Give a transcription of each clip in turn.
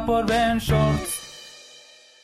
por Ben Shorts.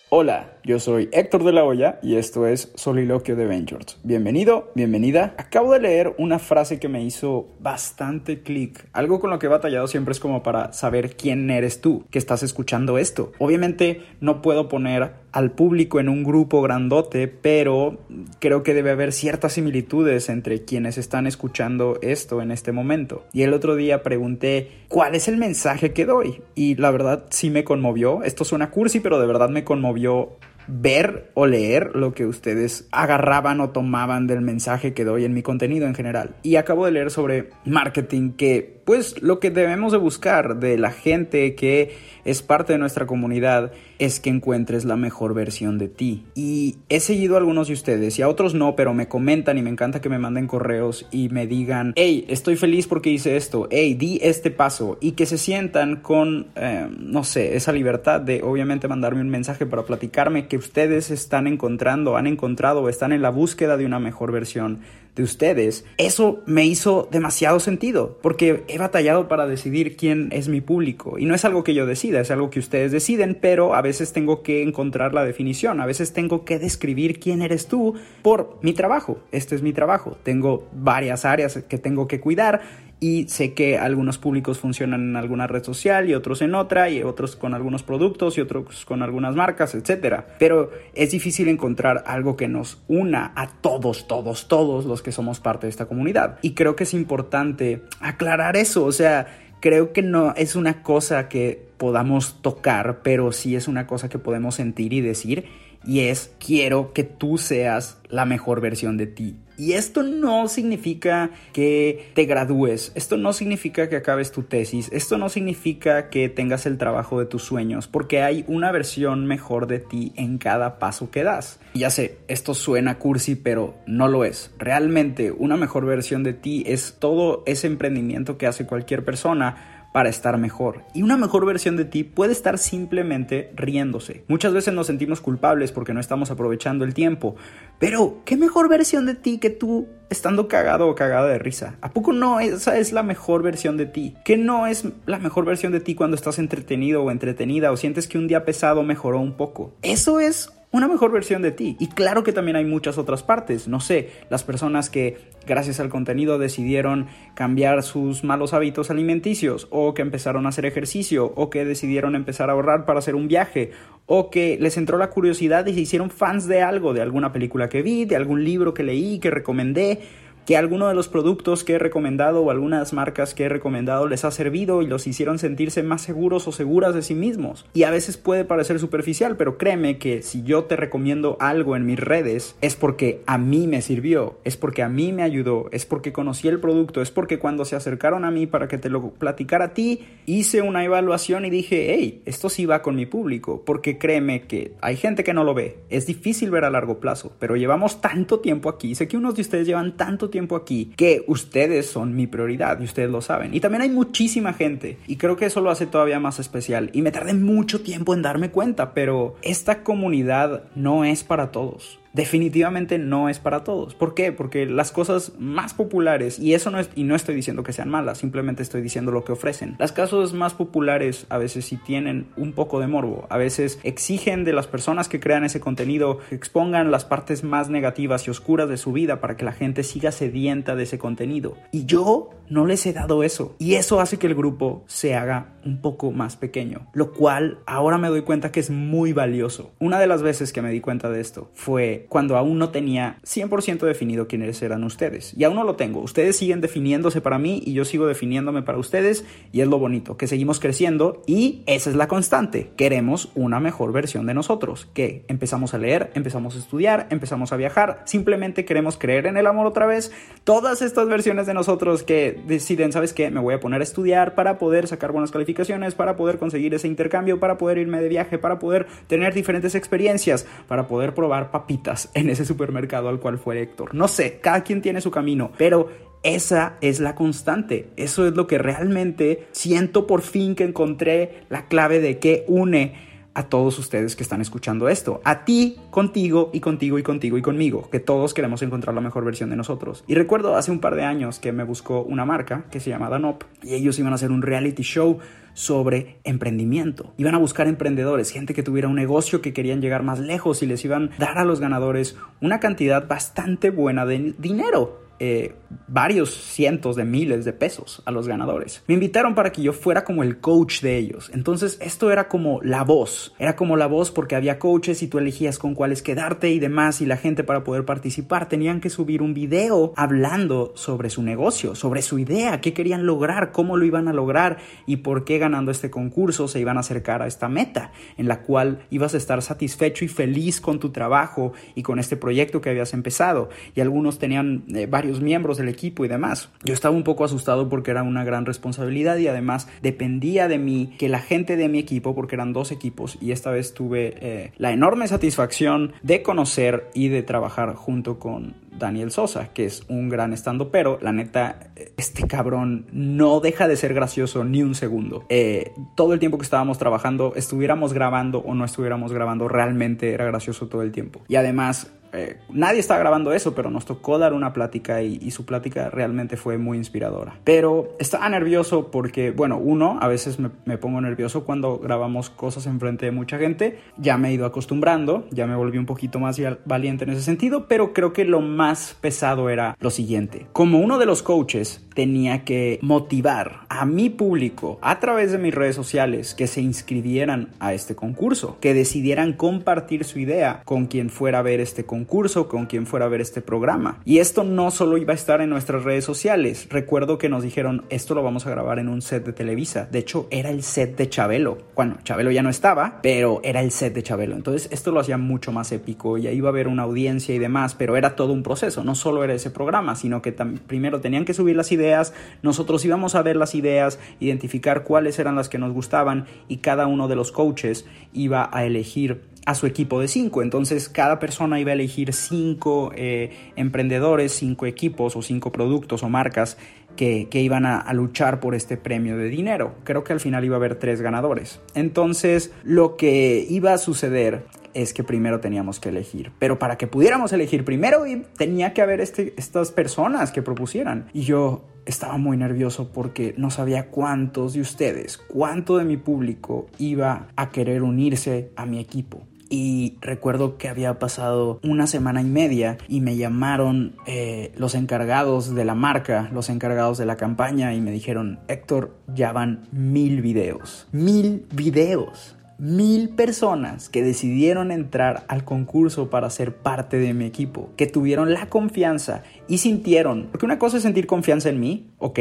Hola, yo soy Héctor de la Hoya y esto es Soliloquio de Ventures. Bienvenido, bienvenida. Acabo de leer una frase que me hizo bastante clic. Algo con lo que he batallado siempre es como para saber quién eres tú que estás escuchando esto. Obviamente no puedo poner al público en un grupo grandote, pero creo que debe haber ciertas similitudes entre quienes están escuchando esto en este momento. Y el otro día pregunté, ¿cuál es el mensaje que doy? Y la verdad sí me conmovió. Esto suena cursi, pero de verdad me conmovió ver o leer lo que ustedes agarraban o tomaban del mensaje que doy en mi contenido en general. Y acabo de leer sobre marketing que pues lo que debemos de buscar de la gente que es parte de nuestra comunidad es que encuentres la mejor versión de ti. Y he seguido a algunos de ustedes y a otros no, pero me comentan y me encanta que me manden correos y me digan, hey, estoy feliz porque hice esto, hey, di este paso y que se sientan con, eh, no sé, esa libertad de obviamente mandarme un mensaje para platicarme que ustedes están encontrando, han encontrado o están en la búsqueda de una mejor versión de ustedes, eso me hizo demasiado sentido, porque he batallado para decidir quién es mi público. Y no es algo que yo decida, es algo que ustedes deciden, pero a veces tengo que encontrar la definición, a veces tengo que describir quién eres tú por mi trabajo. Este es mi trabajo. Tengo varias áreas que tengo que cuidar y sé que algunos públicos funcionan en alguna red social y otros en otra y otros con algunos productos y otros con algunas marcas, etc. Pero es difícil encontrar algo que nos una a todos, todos, todos los que somos parte de esta comunidad. Y creo que es importante aclarar eso, o sea, creo que no es una cosa que podamos tocar, pero sí es una cosa que podemos sentir y decir y es quiero que tú seas la mejor versión de ti. Y esto no significa que te gradúes, esto no significa que acabes tu tesis, esto no significa que tengas el trabajo de tus sueños, porque hay una versión mejor de ti en cada paso que das. Ya sé, esto suena cursi, pero no lo es. Realmente una mejor versión de ti es todo ese emprendimiento que hace cualquier persona para estar mejor. Y una mejor versión de ti puede estar simplemente riéndose. Muchas veces nos sentimos culpables porque no estamos aprovechando el tiempo. Pero, ¿qué mejor versión de ti que tú estando cagado o cagada de risa? ¿A poco no esa es la mejor versión de ti? ¿Qué no es la mejor versión de ti cuando estás entretenido o entretenida o sientes que un día pesado mejoró un poco? Eso es una mejor versión de ti. Y claro que también hay muchas otras partes. No sé, las personas que gracias al contenido decidieron cambiar sus malos hábitos alimenticios o que empezaron a hacer ejercicio o que decidieron empezar a ahorrar para hacer un viaje o que les entró la curiosidad y se hicieron fans de algo, de alguna película que vi, de algún libro que leí, que recomendé que alguno de los productos que he recomendado o algunas marcas que he recomendado les ha servido y los hicieron sentirse más seguros o seguras de sí mismos. Y a veces puede parecer superficial, pero créeme que si yo te recomiendo algo en mis redes es porque a mí me sirvió, es porque a mí me ayudó, es porque conocí el producto, es porque cuando se acercaron a mí para que te lo platicara a ti, hice una evaluación y dije, hey, esto sí va con mi público, porque créeme que hay gente que no lo ve, es difícil ver a largo plazo, pero llevamos tanto tiempo aquí, sé que unos de ustedes llevan tanto tiempo aquí que ustedes son mi prioridad y ustedes lo saben. Y también hay muchísima gente y creo que eso lo hace todavía más especial. Y me tardé mucho tiempo en darme cuenta, pero esta comunidad no es para todos. Definitivamente no es para todos. ¿Por qué? Porque las cosas más populares, y eso no es, y no estoy diciendo que sean malas, simplemente estoy diciendo lo que ofrecen. Las cosas más populares a veces sí tienen un poco de morbo, a veces exigen de las personas que crean ese contenido que expongan las partes más negativas y oscuras de su vida para que la gente siga sedienta de ese contenido. Y yo no les he dado eso. Y eso hace que el grupo se haga un poco más pequeño, lo cual ahora me doy cuenta que es muy valioso. Una de las veces que me di cuenta de esto fue cuando aún no tenía 100% definido quiénes eran ustedes. Y aún no lo tengo. Ustedes siguen definiéndose para mí y yo sigo definiéndome para ustedes y es lo bonito, que seguimos creciendo y esa es la constante. Queremos una mejor versión de nosotros, que empezamos a leer, empezamos a estudiar, empezamos a viajar, simplemente queremos creer en el amor otra vez. Todas estas versiones de nosotros que deciden, ¿sabes qué? Me voy a poner a estudiar para poder sacar buenas calificaciones, para poder conseguir ese intercambio, para poder irme de viaje, para poder tener diferentes experiencias, para poder probar papitas en ese supermercado al cual fue Héctor. No sé, cada quien tiene su camino, pero esa es la constante. Eso es lo que realmente siento por fin que encontré la clave de qué une a todos ustedes que están escuchando esto. A ti, contigo y contigo y contigo y conmigo, que todos queremos encontrar la mejor versión de nosotros. Y recuerdo hace un par de años que me buscó una marca que se llama Danop y ellos iban a hacer un reality show sobre emprendimiento. Iban a buscar emprendedores, gente que tuviera un negocio que querían llegar más lejos y les iban a dar a los ganadores una cantidad bastante buena de dinero eh, varios cientos de miles de pesos a los ganadores. Me invitaron para que yo fuera como el coach de ellos. Entonces esto era como la voz. Era como la voz porque había coaches y tú elegías con cuáles quedarte y demás y la gente para poder participar tenían que subir un video hablando sobre su negocio, sobre su idea, qué querían lograr, cómo lo iban a lograr y por qué ganando este concurso se iban a acercar a esta meta en la cual ibas a estar satisfecho y feliz con tu trabajo y con este proyecto que habías empezado. Y algunos tenían eh, varios miembros del equipo y demás. Yo estaba un poco asustado porque era una gran responsabilidad y además dependía de mí que la gente de mi equipo, porque eran dos equipos y esta vez tuve eh, la enorme satisfacción de conocer y de trabajar junto con Daniel Sosa, que es un gran estando, pero la neta, este cabrón no deja de ser gracioso ni un segundo. Eh, todo el tiempo que estábamos trabajando, estuviéramos grabando o no estuviéramos grabando, realmente era gracioso todo el tiempo. Y además, eh, nadie está grabando eso, pero nos tocó dar una plática y, su plática realmente fue muy inspiradora. Pero estaba nervioso porque, bueno, uno, a veces me, pongo nervioso cuando grabamos cosas enfrente de mucha gente. Ya me he ido acostumbrando, ya me volví un poquito más valiente en ese sentido, pero creo que lo más pesado era lo siguiente. Como uno de los coaches tenía que motivar a mi público a través de mis redes sociales que se inscribieran a este concurso, que decidieran compartir su idea con quien fuera a ver este concurso concurso, con quien fuera a ver este programa. Y esto no solo iba a estar en nuestras redes sociales. Recuerdo que nos dijeron, esto lo vamos a grabar en un set de Televisa. De hecho, era el set de Chabelo. Bueno, Chabelo ya no estaba, pero era el set de Chabelo. Entonces, esto lo hacía mucho más épico y ahí iba a haber una audiencia y demás, pero era todo un proceso. No solo era ese programa, sino que primero tenían que subir las ideas, nosotros íbamos a ver las ideas, identificar cuáles eran las que nos gustaban y cada uno de los coaches iba a elegir a su equipo de cinco. Entonces cada persona iba a elegir cinco eh, emprendedores, cinco equipos o cinco productos o marcas que, iban a, luchar por este premio de dinero. Creo que al final iba a haber tres ganadores. Entonces lo que iba a suceder es que primero teníamos que elegir. Pero para que pudiéramos elegir primero tenía que haber este, estas personas que propusieran. Y yo estaba muy nervioso porque no sabía cuántos de ustedes, cuánto de mi público iba a querer unirse a mi equipo y recuerdo que había pasado una semana y media y me llamaron eh, los encargados de la marca, los encargados de la campaña y me dijeron, Héctor, ya van mil videos, mil videos. Mil personas que decidieron entrar al concurso para ser parte de mi equipo, que tuvieron la confianza y sintieron, porque una cosa es sentir confianza en mí, ok,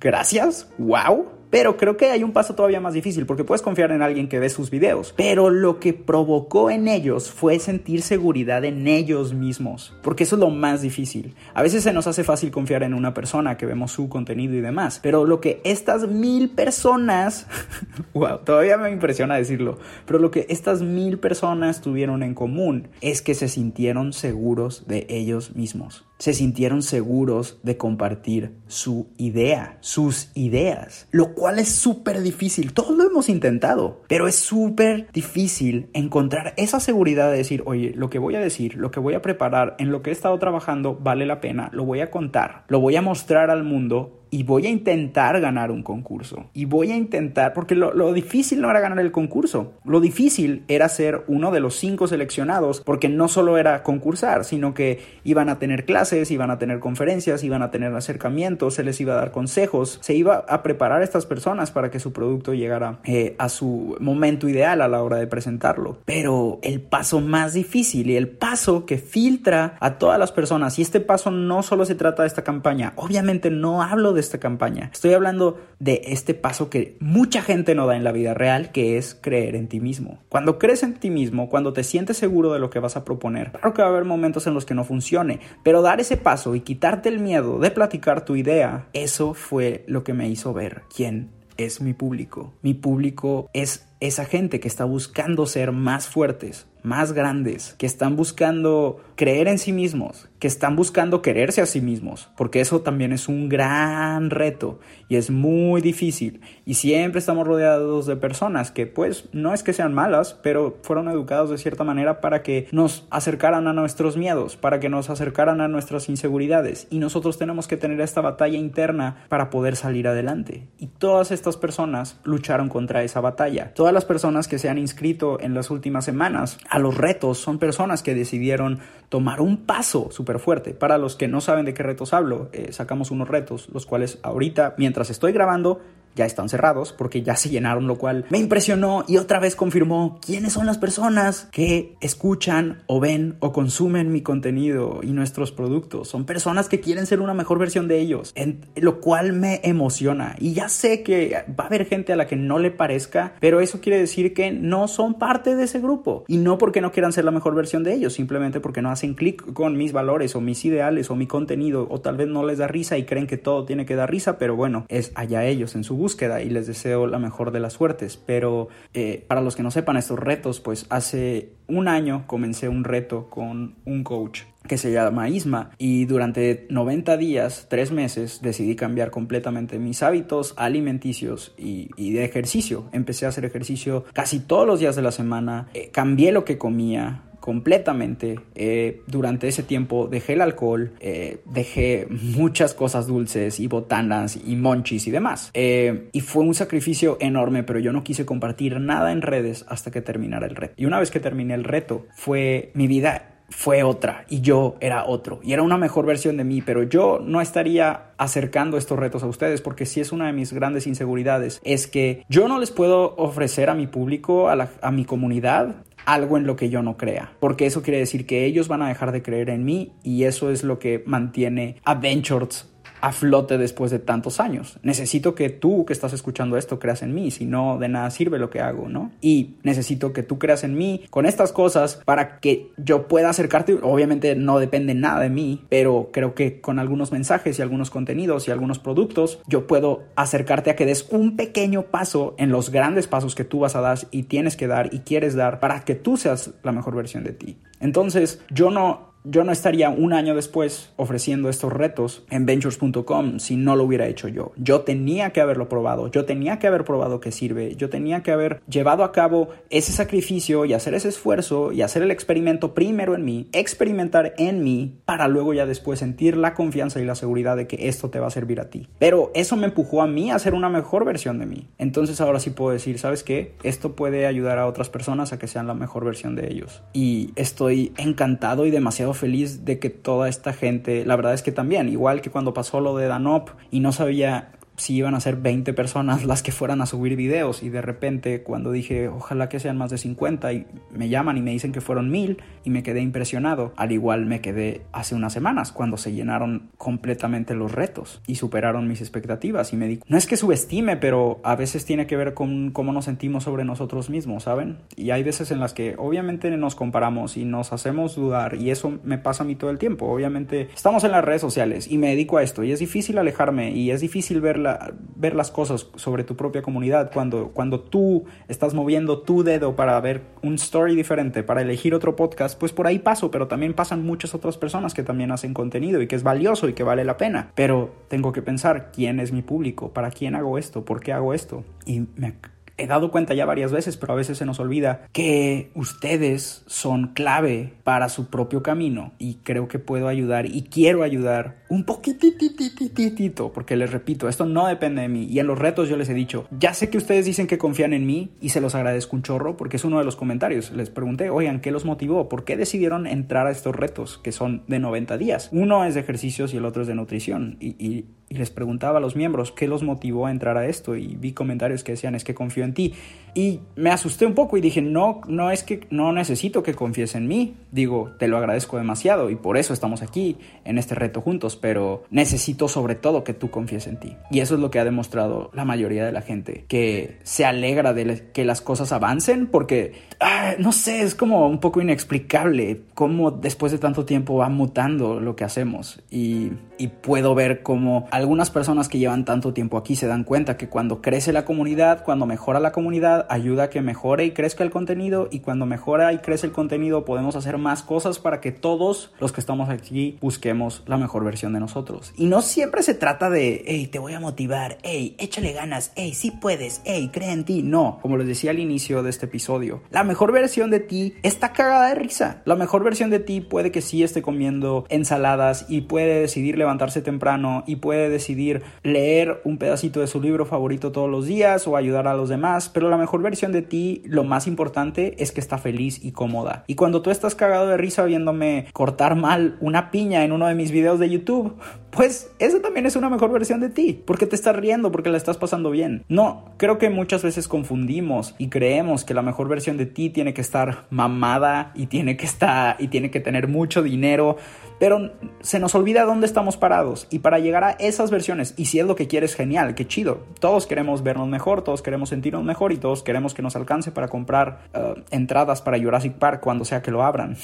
gracias, wow, pero creo que hay un paso todavía más difícil porque puedes confiar en alguien que ve sus videos. Pero lo que provocó en ellos fue sentir seguridad en ellos mismos. Porque eso es lo más difícil. A veces se nos hace fácil confiar en una persona que vemos su contenido y demás. Pero lo que estas mil personas... wow, todavía me impresiona decirlo. Pero lo que estas mil personas tuvieron en común es que se sintieron seguros de ellos mismos se sintieron seguros de compartir su idea, sus ideas, lo cual es súper difícil. Todos lo hemos intentado, pero es súper difícil encontrar esa seguridad de decir, oye, lo que voy a decir, lo que voy a preparar, en lo que he estado trabajando, vale la pena, lo voy a contar, lo voy a mostrar al mundo y voy a intentar ganar un concurso. Y voy a intentar, porque lo, difícil no era ganar el concurso, lo difícil era ser uno de los cinco seleccionados, porque no solo era concursar, sino que iban a tener clases, iban a tener conferencias, iban a tener acercamientos, se les iba a dar consejos, se iba a preparar a estas personas para que su producto llegara eh, a su momento ideal a la hora de presentarlo. Pero el paso más difícil y el paso que filtra a todas las personas, y este paso no solo se trata de esta campaña, obviamente no hablo esta campaña. Estoy hablando de este paso que mucha gente no da en la vida real, que es creer en ti mismo. Cuando crees en ti mismo, cuando te sientes seguro de lo que vas a proponer, claro que va a haber momentos en los que no funcione, pero dar ese paso y quitarte el miedo de platicar tu idea, eso fue lo que me hizo ver quién es mi público. Mi público es esa gente que está buscando ser más fuertes, más grandes, que están buscando creer en sí mismos, que están buscando quererse a sí mismos, porque eso también es un gran reto y es muy difícil. Y siempre estamos rodeados de personas que pues no es que sean malas, pero fueron educados de cierta manera para que nos acercaran a nuestros miedos, para que nos acercaran a nuestras inseguridades. Y nosotros tenemos que tener esta batalla interna para poder salir adelante. Y todas estas personas lucharon contra esa batalla. Todas las personas que se han inscrito en las últimas semanas a los retos son personas que decidieron tomar un paso súper fuerte. Para los que no saben de qué retos hablo, eh, sacamos unos retos, los cuales ahorita, mientras estoy grabando, ya están cerrados porque ya se llenaron, lo cual me impresionó y otra vez confirmó quiénes son las personas que escuchan o ven o consumen mi contenido y nuestros productos. Son personas que quieren ser una mejor versión de ellos, en, lo cual me emociona. Y ya sé que va a haber gente a la que no le parezca, pero eso quiere decir que no son parte de ese grupo. Y no porque no quieran ser la mejor versión de ellos, simplemente porque no hacen clic con mis valores o mis ideales o mi contenido, o tal vez no les da risa y creen que todo tiene que dar risa, pero bueno, es allá ellos en su búsqueda y les deseo la mejor de las suertes. Pero eh, para los que no sepan estos retos, pues hace un año comencé un reto con un coach que se llama Isma y durante 90 días, 3 meses, decidí cambiar completamente mis hábitos alimenticios y, de ejercicio. Empecé a hacer ejercicio casi todos los días de la semana, eh, cambié lo que comía, completamente. Eh, durante ese tiempo dejé el alcohol, eh, dejé muchas cosas dulces y botanas y monchis y demás. Eh, y fue un sacrificio enorme, pero yo no quise compartir nada en redes hasta que terminara el reto. Y una vez que terminé el reto, fue mi vida fue otra y yo era otro y era una mejor versión de mí, pero yo no estaría acercando estos retos a ustedes porque si es una de mis grandes inseguridades, es que yo no les puedo ofrecer a mi público, a, a mi comunidad, algo en lo que yo no crea, porque eso quiere decir que ellos van a dejar de creer en mí y eso es lo que mantiene Adventures a flote después de tantos años. Necesito que tú que estás escuchando esto creas en mí, si no de nada sirve lo que hago, ¿no? Y necesito que tú creas en mí con estas cosas para que yo pueda acercarte. Obviamente no depende nada de mí, pero creo que con algunos mensajes y algunos contenidos y algunos productos yo puedo acercarte a que des un pequeño paso en los grandes pasos que tú vas a dar y tienes que dar y quieres dar para que tú seas la mejor versión de ti. Entonces, yo no yo no estaría un año después ofreciendo estos retos en ventures.com si no lo hubiera hecho yo. Yo tenía que haberlo probado, yo tenía que haber probado que sirve, yo tenía que haber llevado a cabo ese sacrificio y hacer ese esfuerzo y hacer el experimento primero en mí, experimentar en mí para luego ya después sentir la confianza y la seguridad de que esto te va a servir a ti. Pero eso me empujó a mí a ser una mejor versión de mí. Entonces ahora sí puedo decir, ¿sabes qué? Esto puede ayudar a otras personas a que sean la mejor versión de ellos. Y estoy encantado y demasiado feliz de que toda esta gente, la verdad es que también, igual que cuando pasó lo de Danop y no sabía si iban a ser 20 personas las que fueran a subir videos y de repente cuando dije ojalá que sean más de 50 y me llaman y me dicen que fueron mil y me quedé impresionado. Al igual me quedé hace unas semanas cuando se llenaron completamente los retos y superaron mis expectativas y me di no es que subestime pero a veces tiene que ver con cómo nos sentimos sobre nosotros mismos, ¿saben? Y hay veces en las que obviamente nos comparamos y nos hacemos dudar y eso me pasa a mí todo el tiempo. Obviamente estamos en las redes sociales y me dedico a esto y es difícil alejarme y es difícil ver la ver las cosas sobre tu propia comunidad, cuando, cuando tú estás moviendo tu dedo para ver un story diferente, para elegir otro podcast, pues por ahí paso, pero también pasan muchas otras personas que también hacen contenido y que es valioso y que vale la pena. Pero tengo que pensar quién es mi público, para quién hago esto, por qué hago esto. Y me he dado cuenta ya varias veces, pero a veces se nos olvida que ustedes son clave para su propio camino y creo que puedo ayudar y quiero ayudar un poquitito, porque les repito, esto no depende de mí y en los retos yo les he dicho, ya sé que ustedes dicen que confían en mí y se los agradezco un chorro porque es uno de los comentarios. Les pregunté, oigan, ¿qué los motivó? ¿Por qué decidieron entrar a estos retos que son de 90 días? Uno es de ejercicios y el otro es de nutrición y y les preguntaba a los miembros qué los motivó a entrar a esto y vi comentarios que decían es que confío en ti y me asusté un poco y dije no no es que no necesito que confíes en mí. Digo te lo agradezco demasiado y por eso estamos aquí en este reto juntos pero necesito sobre todo que tú confíes en ti. Y eso es lo que ha demostrado la mayoría de la gente que se alegra de que las cosas avancen porque ah, no sé es como un poco inexplicable cómo después de tanto tiempo va mutando lo que hacemos. Y, y puedo ver cómo algunas personas que llevan tanto tiempo aquí se dan cuenta que cuando crece la comunidad, cuando mejora la comunidad, ayuda a que mejore y crezca el contenido y cuando mejora y crece el contenido podemos hacer más cosas para que todos los que estamos aquí busquemos la mejor versión de nosotros. Y no siempre se trata de, hey, te voy a motivar, hey, échale ganas, hey, sí puedes, hey, cree en ti. No, como les decía al inicio de este episodio, la mejor versión de ti está cagada de risa. La mejor versión de ti puede que sí esté comiendo ensaladas y puede decidir levantarse temprano y puede decidir leer un pedacito de su libro favorito todos los días o ayudar a los demás, pero la mejor versión de ti, lo más importante es que está feliz y cómoda. Y cuando tú estás cagado de risa viéndome cortar mal una piña en uno de mis videos de YouTube, pues esa también es una mejor versión de ti, porque te estás riendo, porque la estás pasando bien. No, creo que muchas veces confundimos y creemos que la mejor versión de ti tiene que estar mamada y tiene que estar y tiene que tener mucho dinero, pero se nos olvida dónde estamos parados y para llegar a esas versiones, y si es lo que quieres, genial, qué chido. Todos queremos vernos mejor, todos queremos sentirnos mejor y todos queremos que nos alcance para comprar uh, entradas para Jurassic Park cuando sea que lo abran.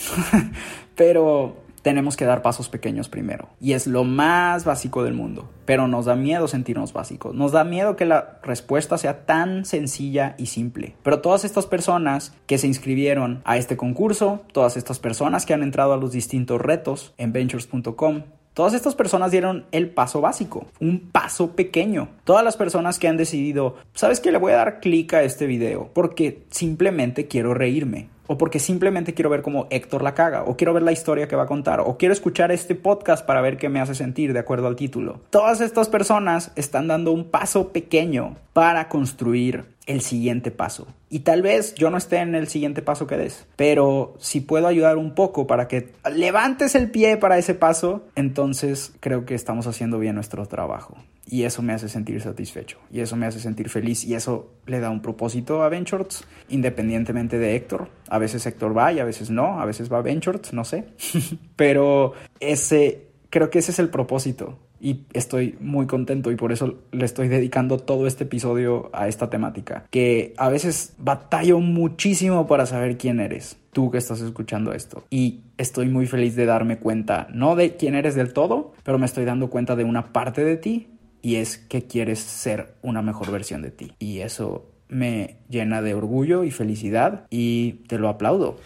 pero tenemos que dar pasos pequeños primero. Y es lo más básico del mundo. Pero nos da miedo sentirnos básicos. Nos da miedo que la respuesta sea tan sencilla y simple. Pero todas estas personas que se inscribieron a este concurso, todas estas personas que han entrado a los distintos retos en ventures.com, Todas estas personas dieron el paso básico, un paso pequeño. Todas las personas que han decidido, ¿sabes qué? Le voy a dar clic a este video porque simplemente quiero reírme o porque simplemente quiero ver cómo Héctor la caga, o quiero ver la historia que va a contar, o quiero escuchar este podcast para ver qué me hace sentir de acuerdo al título. Todas estas personas están dando un paso pequeño para construir el siguiente paso. Y tal vez yo no esté en el siguiente paso que des, pero si puedo ayudar un poco para que levantes el pie para ese paso, entonces creo que estamos haciendo bien nuestro trabajo. Y eso me hace sentir satisfecho. Y eso me hace sentir feliz. Y eso le da un propósito a Ventures, independientemente de Héctor. A veces Héctor va y a veces no. A veces va Ventures, no sé. Pero ese, creo que ese es el propósito. Y estoy muy contento y por eso le estoy dedicando todo este episodio a esta temática. Que a veces batallo muchísimo para saber quién eres tú que estás escuchando esto. Y estoy muy feliz de darme cuenta, no de quién eres del todo, pero me estoy dando cuenta de una parte de ti y es que quieres ser una mejor versión de ti. Y eso me llena de orgullo y felicidad y te lo aplaudo.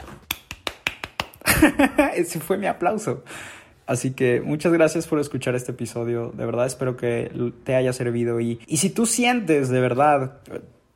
Ese fue mi aplauso. Así que muchas gracias por escuchar este episodio. De verdad espero que te haya servido. Y, y si tú sientes de verdad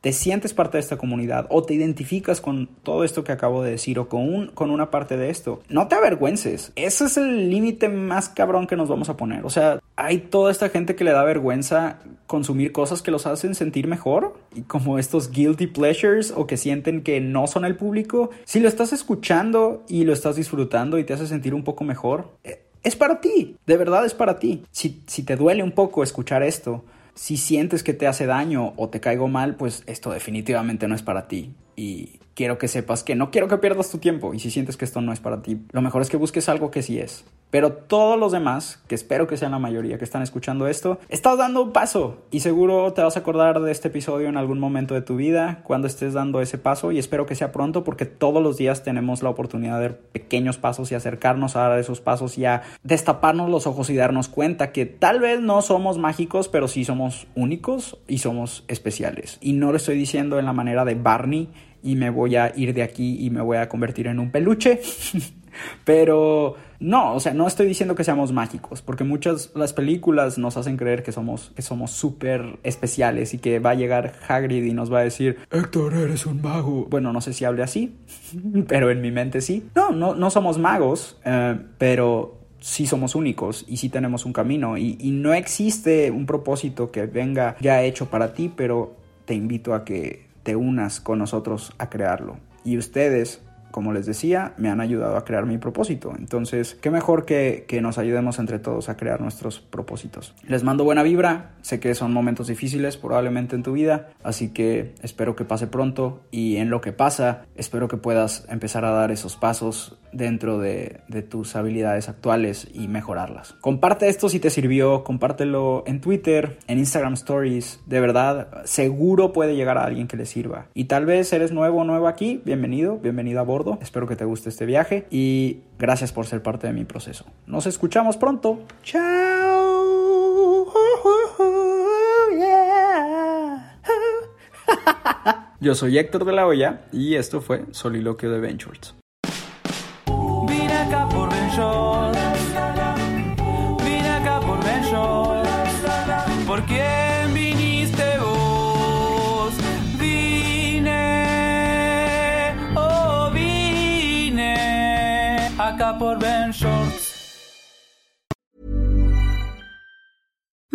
te sientes parte de esta comunidad o te identificas con todo esto que acabo de decir o con, un, con una parte de esto, no te avergüences. Ese es el límite más cabrón que nos vamos a poner. O sea, hay toda esta gente que le da vergüenza consumir cosas que los hacen sentir mejor y como estos guilty pleasures o que sienten que no son el público. Si lo estás escuchando y lo estás disfrutando y te hace sentir un poco mejor, eh, es para ti, de verdad es para ti. Si, si te duele un poco escuchar esto, si sientes que te hace daño o te caigo mal, pues esto definitivamente no es para ti. Y quiero que sepas que no quiero que pierdas tu tiempo y si sientes que esto no es para ti, lo mejor es que busques algo que sí es. Pero todos los demás, que espero que sean la mayoría que están escuchando esto, estás dando un paso y seguro te vas a acordar de este episodio en algún momento de tu vida cuando estés dando ese paso y espero que sea pronto porque todos los días tenemos la oportunidad de dar pequeños pasos y acercarnos a dar esos pasos y a destaparnos los ojos y darnos cuenta que tal vez no somos mágicos, pero sí somos únicos y somos especiales. Y no lo estoy diciendo en la manera de Barney y me voy a ir de aquí y me voy a convertir en un peluche. Pero no, o sea, no estoy diciendo que seamos mágicos, porque muchas las películas nos hacen creer que somos que somos súper especiales y que va a llegar Hagrid y nos va a decir, Héctor, eres un mago. Bueno, no sé si hable así, pero en mi mente sí. No, no, no somos magos, eh, pero sí somos únicos y sí tenemos un camino y, y no existe un propósito que venga ya hecho para ti, pero te invito a que te unas con nosotros a crearlo. Y ustedes como les decía, me han ayudado a crear mi propósito. Entonces, qué mejor que, que, nos ayudemos entre todos a crear nuestros propósitos. Les mando buena vibra, sé que son momentos difíciles probablemente en tu vida, así que espero que pase pronto y en lo que pasa, espero que puedas empezar a dar esos pasos dentro de, de tus habilidades actuales y mejorarlas. Comparte esto si te sirvió, compártelo en Twitter, en Instagram Stories, de verdad, seguro puede llegar a alguien que le sirva. Y tal vez eres nuevo o nuevo aquí, bienvenido, bienvenido a bordo Espero que te guste este viaje y gracias por ser parte de mi proceso. Nos escuchamos pronto. Chao. Yo soy Héctor de la Hoya y esto fue Soliloquio de Ventures. Vine acá por acá por Ventures. ¿Por quién viniste vos? Vine, oh vine acá por Ventures.